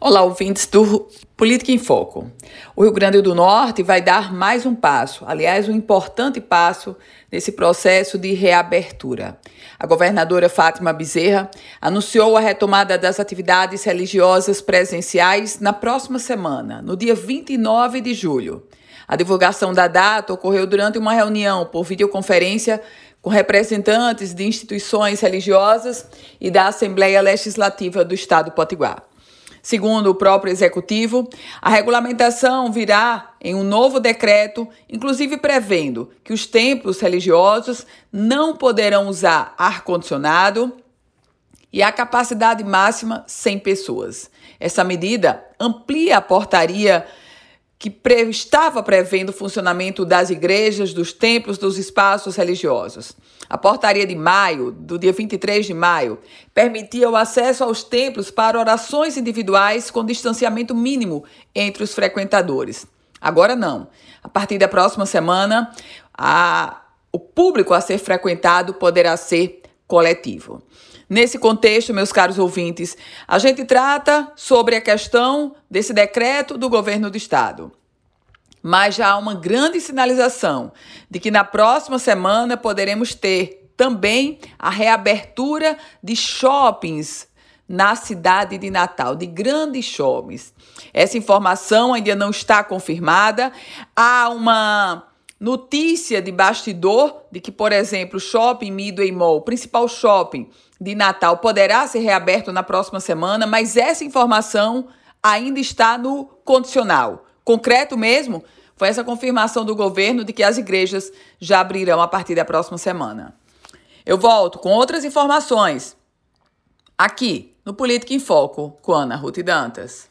Olá, ouvintes do Política em Foco. O Rio Grande do Norte vai dar mais um passo, aliás, um importante passo nesse processo de reabertura. A governadora Fátima Bezerra anunciou a retomada das atividades religiosas presenciais na próxima semana, no dia 29 de julho. A divulgação da data ocorreu durante uma reunião por videoconferência com representantes de instituições religiosas e da Assembleia Legislativa do Estado do Potiguar. Segundo o próprio executivo, a regulamentação virá em um novo decreto, inclusive prevendo que os templos religiosos não poderão usar ar-condicionado e a capacidade máxima 100 pessoas. Essa medida amplia a portaria que pre estava prevendo o funcionamento das igrejas, dos templos, dos espaços religiosos. A portaria de maio, do dia 23 de maio, permitia o acesso aos templos para orações individuais com distanciamento mínimo entre os frequentadores. Agora não. A partir da próxima semana, a, o público a ser frequentado poderá ser coletivo. Nesse contexto, meus caros ouvintes, a gente trata sobre a questão desse decreto do governo do estado. Mas já há uma grande sinalização de que na próxima semana poderemos ter também a reabertura de shoppings na cidade de Natal, de grandes shoppings. Essa informação ainda não está confirmada. Há uma notícia de bastidor de que, por exemplo, o shopping Midway Mall, principal shopping de Natal, poderá ser reaberto na próxima semana, mas essa informação ainda está no condicional. Concreto mesmo foi essa confirmação do governo de que as igrejas já abrirão a partir da próxima semana. Eu volto com outras informações aqui no Política em Foco com Ana Ruth Dantas.